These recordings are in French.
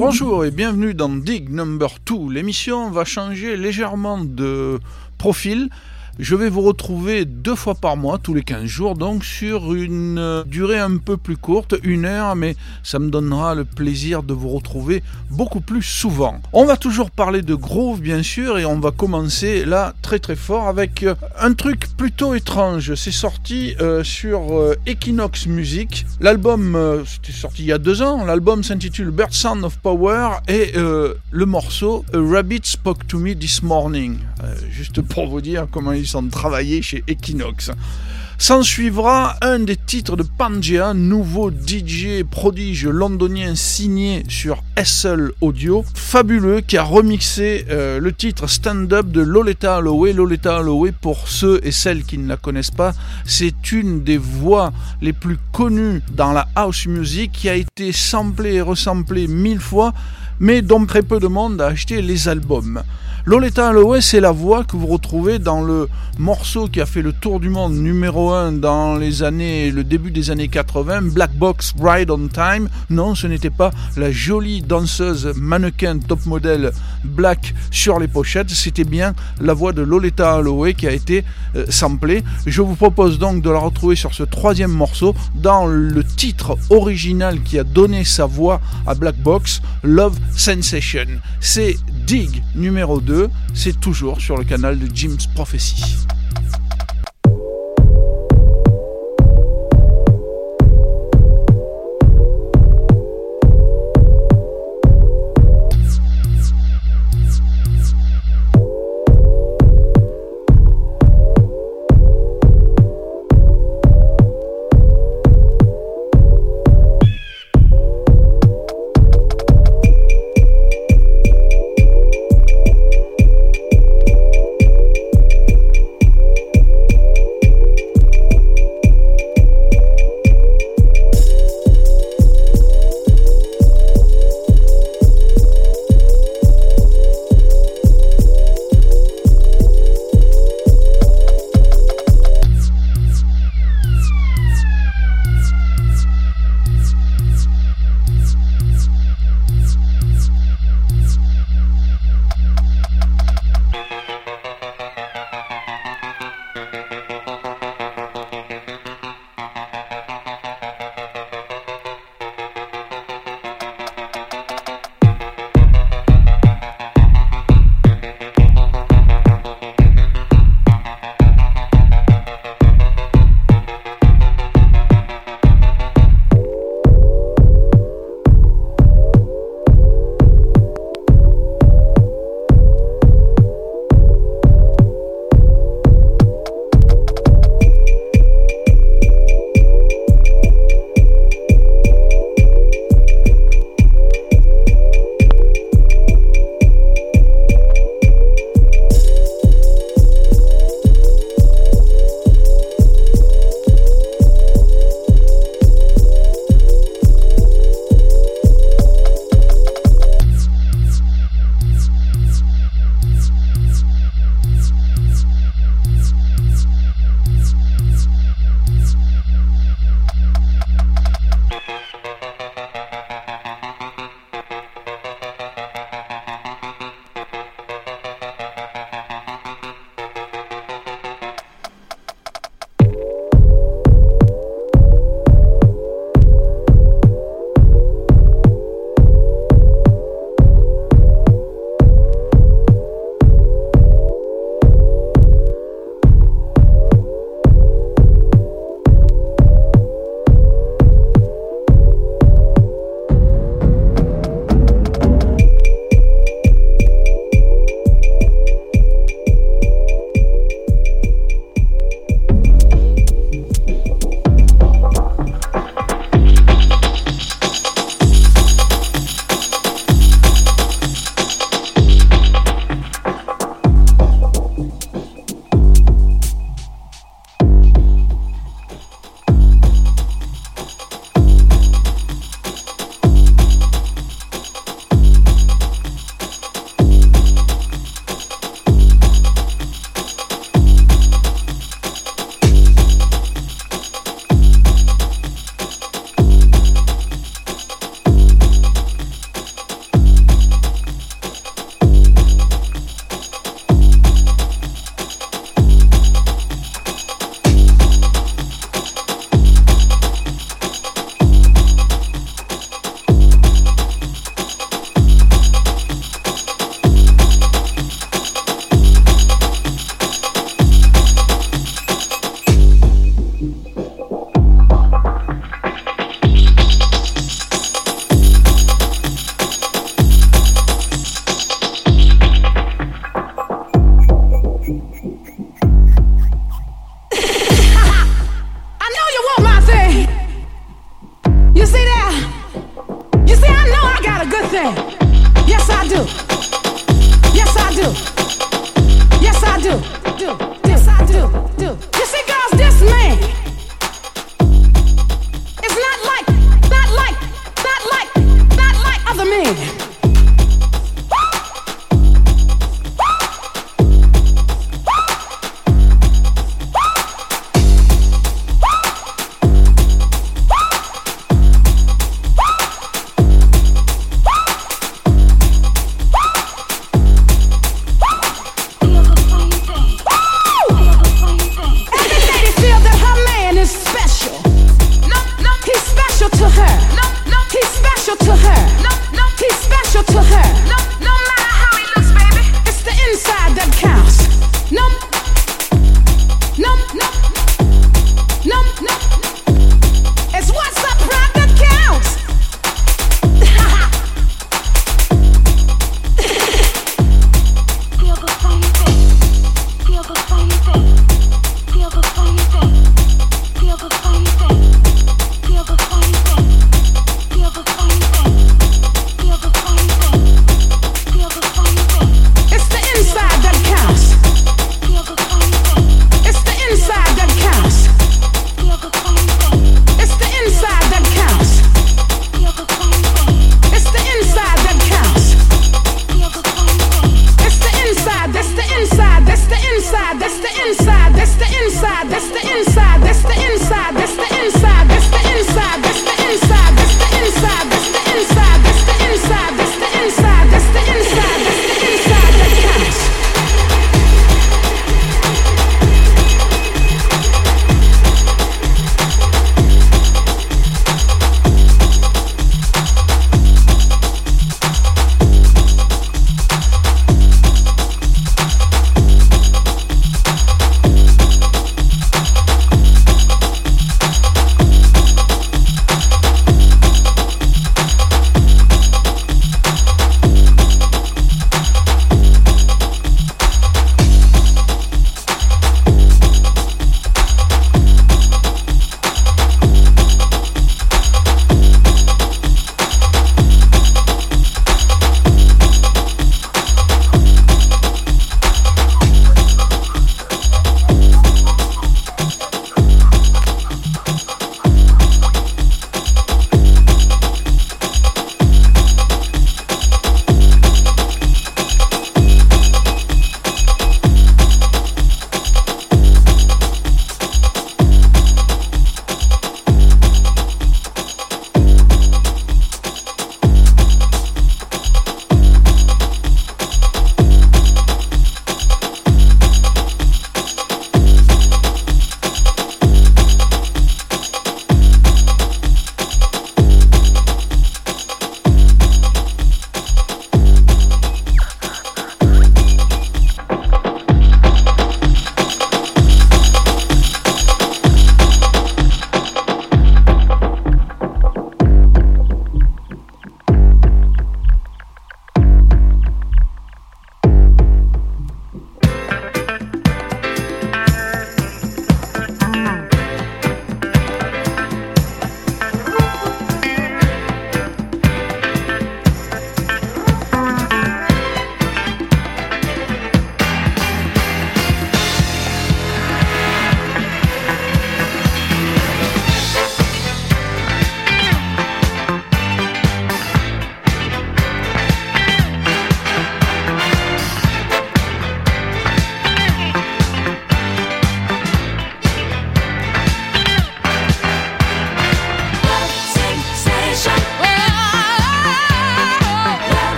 Bonjour et bienvenue dans Dig Number 2. L'émission va changer légèrement de profil je vais vous retrouver deux fois par mois, tous les 15 jours, donc sur une euh, durée un peu plus courte, une heure, mais ça me donnera le plaisir de vous retrouver beaucoup plus souvent. On va toujours parler de groove, bien sûr, et on va commencer là très très fort avec euh, un truc plutôt étrange. C'est sorti euh, sur Equinox Music. L'album, c'était sorti il y a deux ans. L'album s'intitule Bird Sound of Power et le morceau A Rabbit Spoke to Me This Morning. juste pour vous dire comment il sont travaillés chez Equinox. S'en suivra un des titres de Pangea, nouveau DJ prodige londonien signé sur SL Audio, fabuleux, qui a remixé euh, le titre Stand Up de Loleta Holloway. Loleta Holloway, pour ceux et celles qui ne la connaissent pas, c'est une des voix les plus connues dans la house music qui a été samplée et resamplée mille fois, mais dont très peu de monde a acheté les albums. Loleta Holloway, c'est la voix que vous retrouvez dans le morceau qui a fait le tour du monde numéro 1 dans les années, le début des années 80, Black Box Ride on Time. Non, ce n'était pas la jolie danseuse mannequin top modèle black sur les pochettes, c'était bien la voix de Loleta Holloway qui a été euh, samplée. Je vous propose donc de la retrouver sur ce troisième morceau dans le titre original qui a donné sa voix à Black Box, Love Sensation. C'est Dig numéro 2, c'est toujours sur le canal de Jim's Prophecy.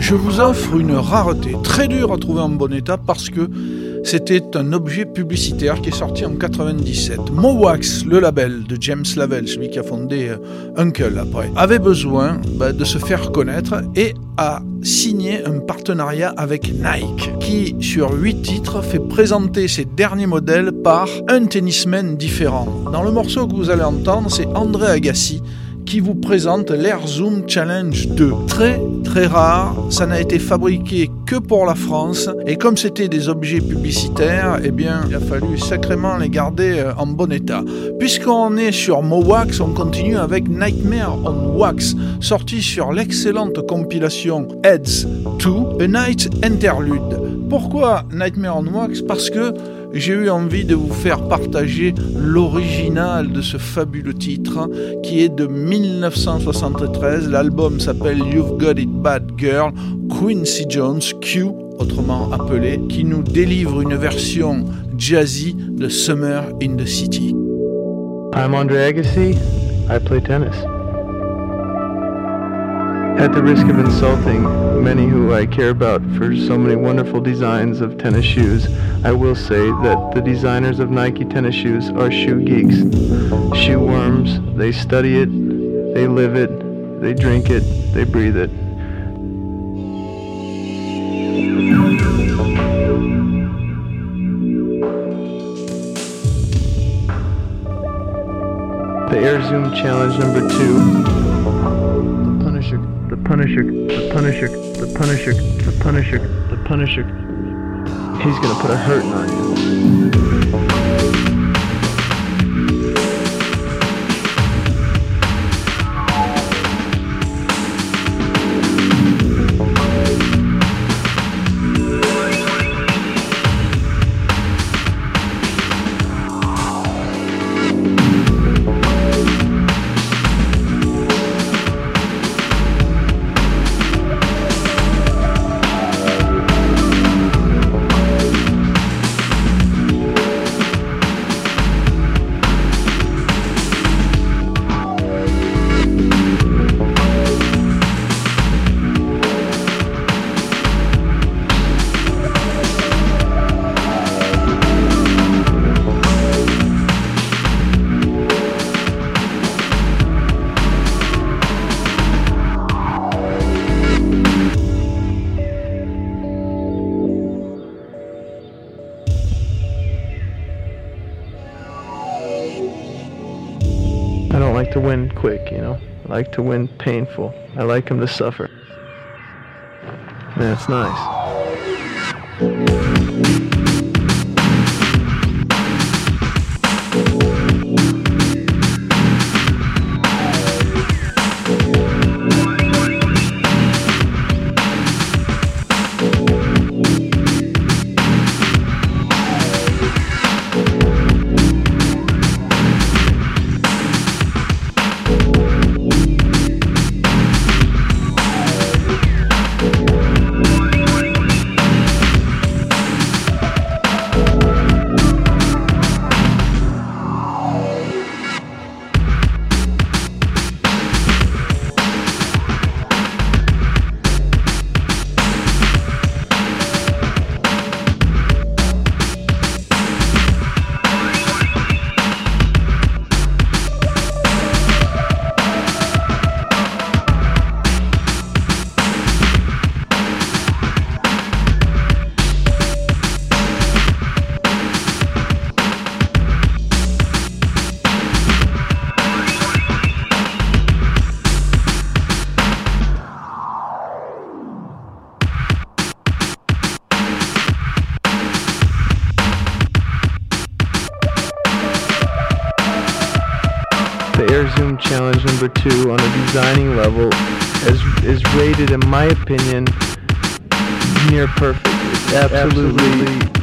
Je vous offre une rareté très dure à trouver en bon état parce que c'était un objet publicitaire qui est sorti en 97. Mowax, le label de James Lavelle, celui qui a fondé euh, Uncle après, avait besoin bah, de se faire connaître et a signé un partenariat avec Nike qui, sur huit titres, fait présenter ses derniers modèles par un tennisman différent. Dans le morceau que vous allez entendre, c'est André Agassi qui vous présente l'Air Zoom Challenge 2. Très très rare, ça n'a été fabriqué que pour la France et comme c'était des objets publicitaires, eh bien il a fallu sacrément les garder euh, en bon état. Puisqu'on est sur Mowax, on continue avec Nightmare on Wax, sorti sur l'excellente compilation Heads 2, A Night Interlude. Pourquoi Nightmare on Wax? Parce que j'ai eu envie de vous faire partager l'original de ce fabuleux titre qui est de 1973. L'album s'appelle You've Got It Bad Girl, Quincy Jones, Q, autrement appelé, qui nous délivre une version jazzy de Summer in the City. I'm Andre Agassi. I play tennis. At the risk of insulting many who I care about for so many wonderful designs of tennis shoes, I will say that the designers of Nike tennis shoes are shoe geeks. Shoe worms, they study it, they live it, they drink it, they breathe it. The Air Zoom Challenge number two Punisher, the Punisher, the Punisher, the Punisher, the Punisher. He's gonna put a hurting on you. Like to win painful. I like him to suffer. That's nice. Designing level is, is rated, in my opinion, near perfect. It's absolutely, absolutely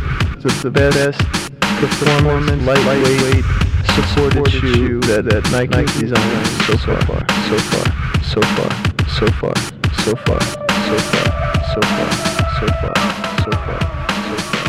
the, the best performance, lightweight, supported, supported shoe that, that Nike, Nike designed so far, so far, so far, so far, so far, so far, so far, so far, so far. So far.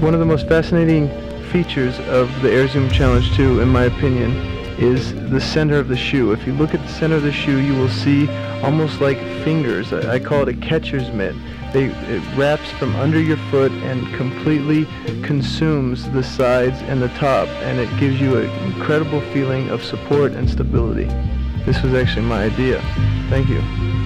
One of the most fascinating features of the Air Zoom Challenge 2, in my opinion, is the center of the shoe. If you look at the center of the shoe, you will see almost like fingers. I, I call it a catcher's mitt. They, it wraps from under your foot and completely consumes the sides and the top, and it gives you an incredible feeling of support and stability. This was actually my idea. Thank you.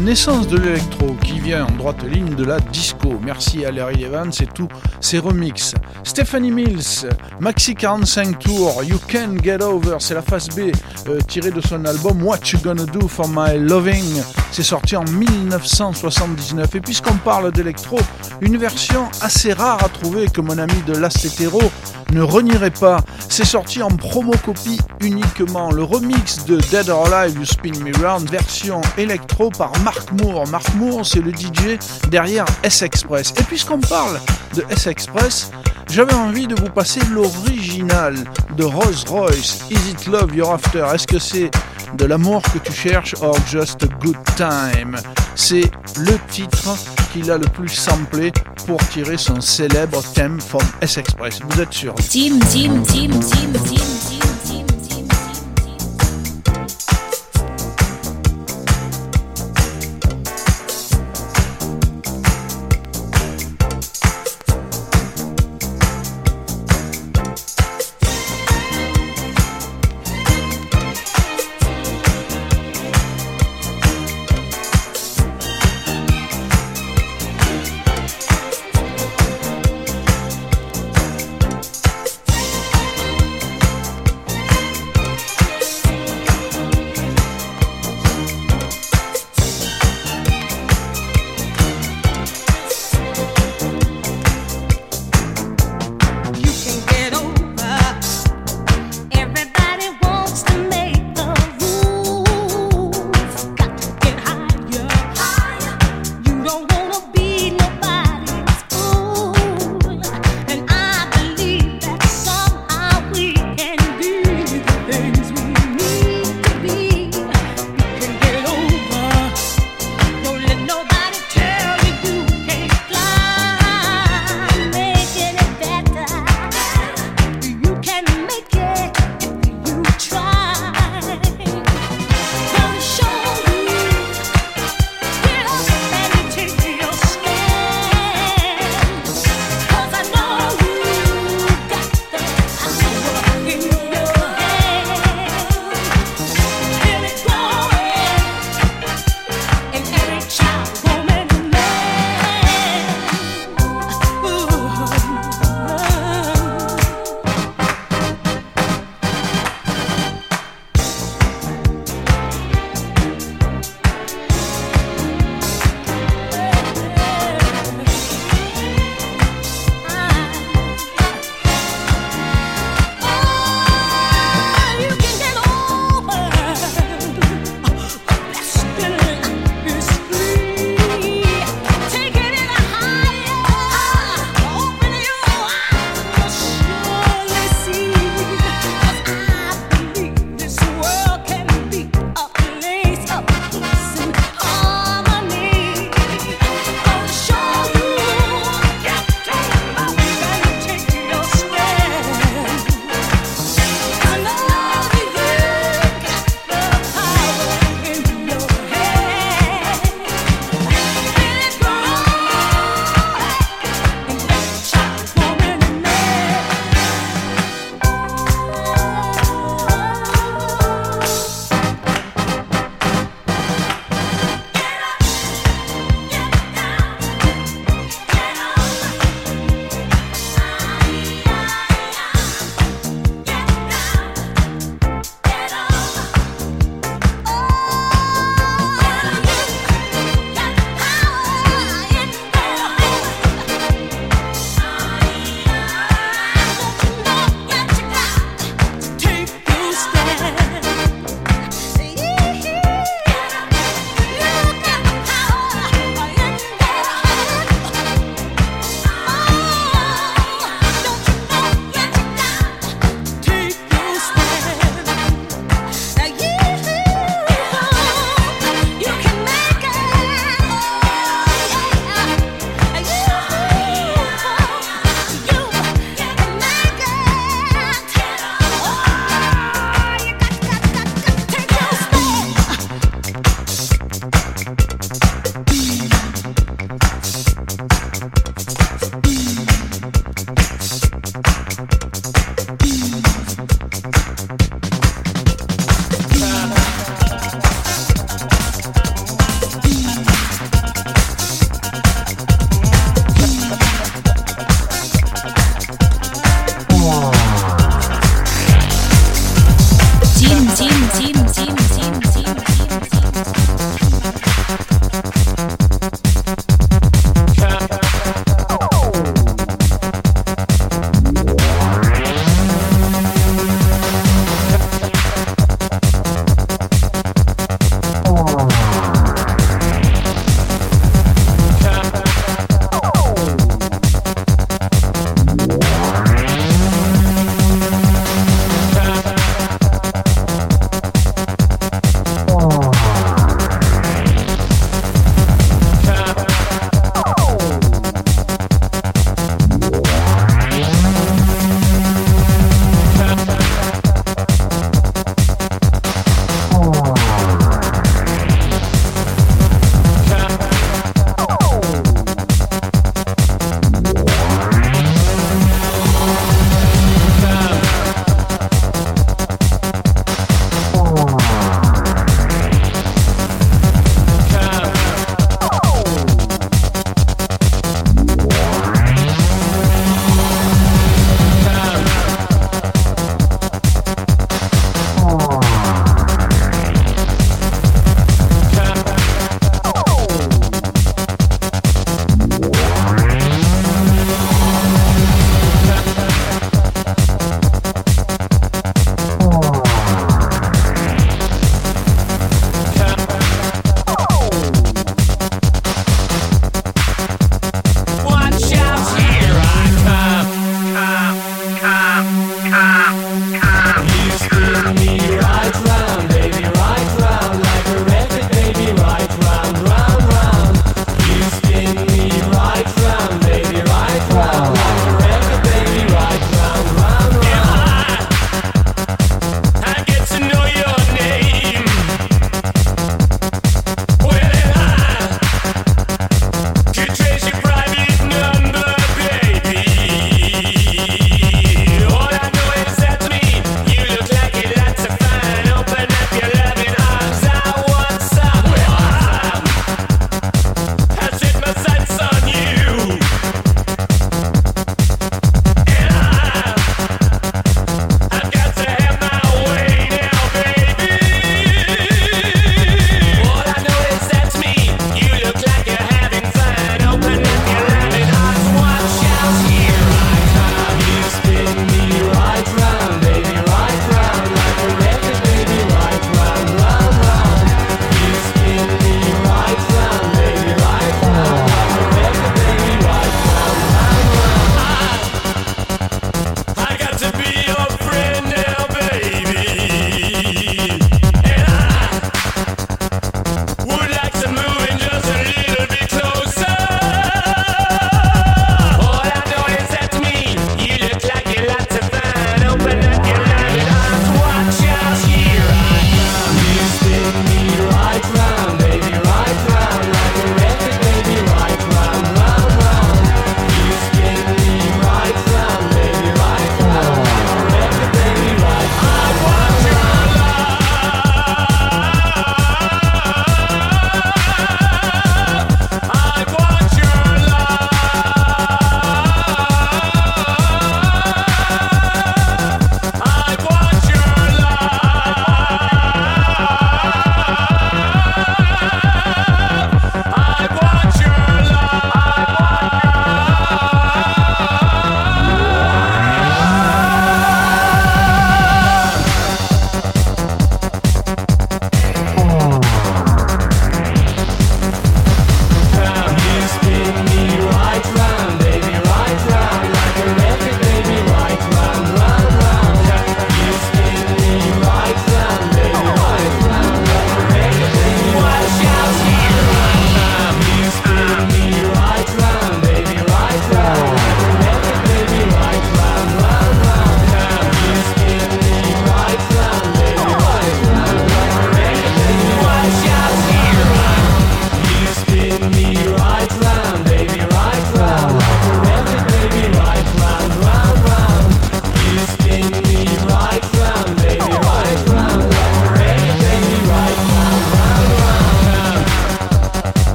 Naissance de l'électro qui vient en droite ligne de la disco. Merci à Larry Evans et tous ses remixes. Stephanie Mills, Maxi 45 Tour, You Can Get Over, c'est la phase B euh, tirée de son album What You Gonna Do for My Loving. C'est sorti en 1979. Et puisqu'on parle d'électro, une version assez rare à trouver que mon ami de Last ne renierait pas. C'est sorti en promo copie uniquement. Le remix de Dead or Alive You Spin Me Round, version électro par Mark Moore. Mark Moore, c'est le DJ derrière S-Express. Et puisqu'on parle de S-Express, j'avais envie de vous passer l'original de Rolls Royce. Is it love you're after? Est-ce que c'est de l'amour que tu cherches or just a good time? C'est le titre qu'il a le plus samplé pour tirer son célèbre thème from S-Express. Vous êtes sûr? Team, team, team, team, team.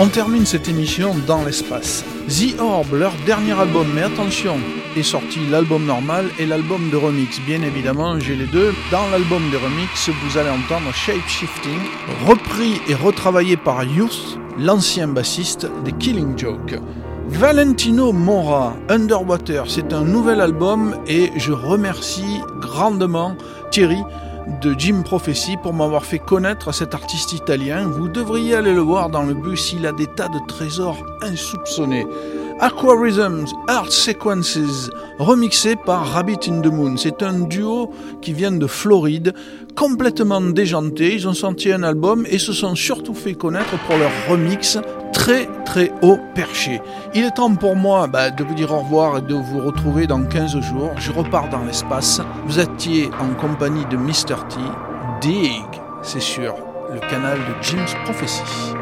On termine cette émission dans l'espace. The Orb, leur dernier album, mais attention, est sorti l'album normal et l'album de remix. Bien évidemment, j'ai les deux. Dans l'album de remix, vous allez entendre Shape Shifting, repris et retravaillé par Youth, l'ancien bassiste des Killing Joke. Valentino Mora, Underwater, c'est un nouvel album et je remercie grandement Thierry de Jim Prophecy pour m'avoir fait connaître cet artiste italien. Vous devriez aller le voir dans le bus, il a des tas de trésors insoupçonnés. Aquarisms, Art Sequences, remixé par Rabbit in the Moon. C'est un duo qui vient de Floride, complètement déjanté. Ils ont sorti un album et se sont surtout fait connaître pour leur remix très très haut perché. Il est temps pour moi bah, de vous dire au revoir et de vous retrouver dans 15 jours. Je repars dans l'espace. Vous étiez en compagnie de Mr. T. Dig, c'est sur le canal de Jim's Prophecy.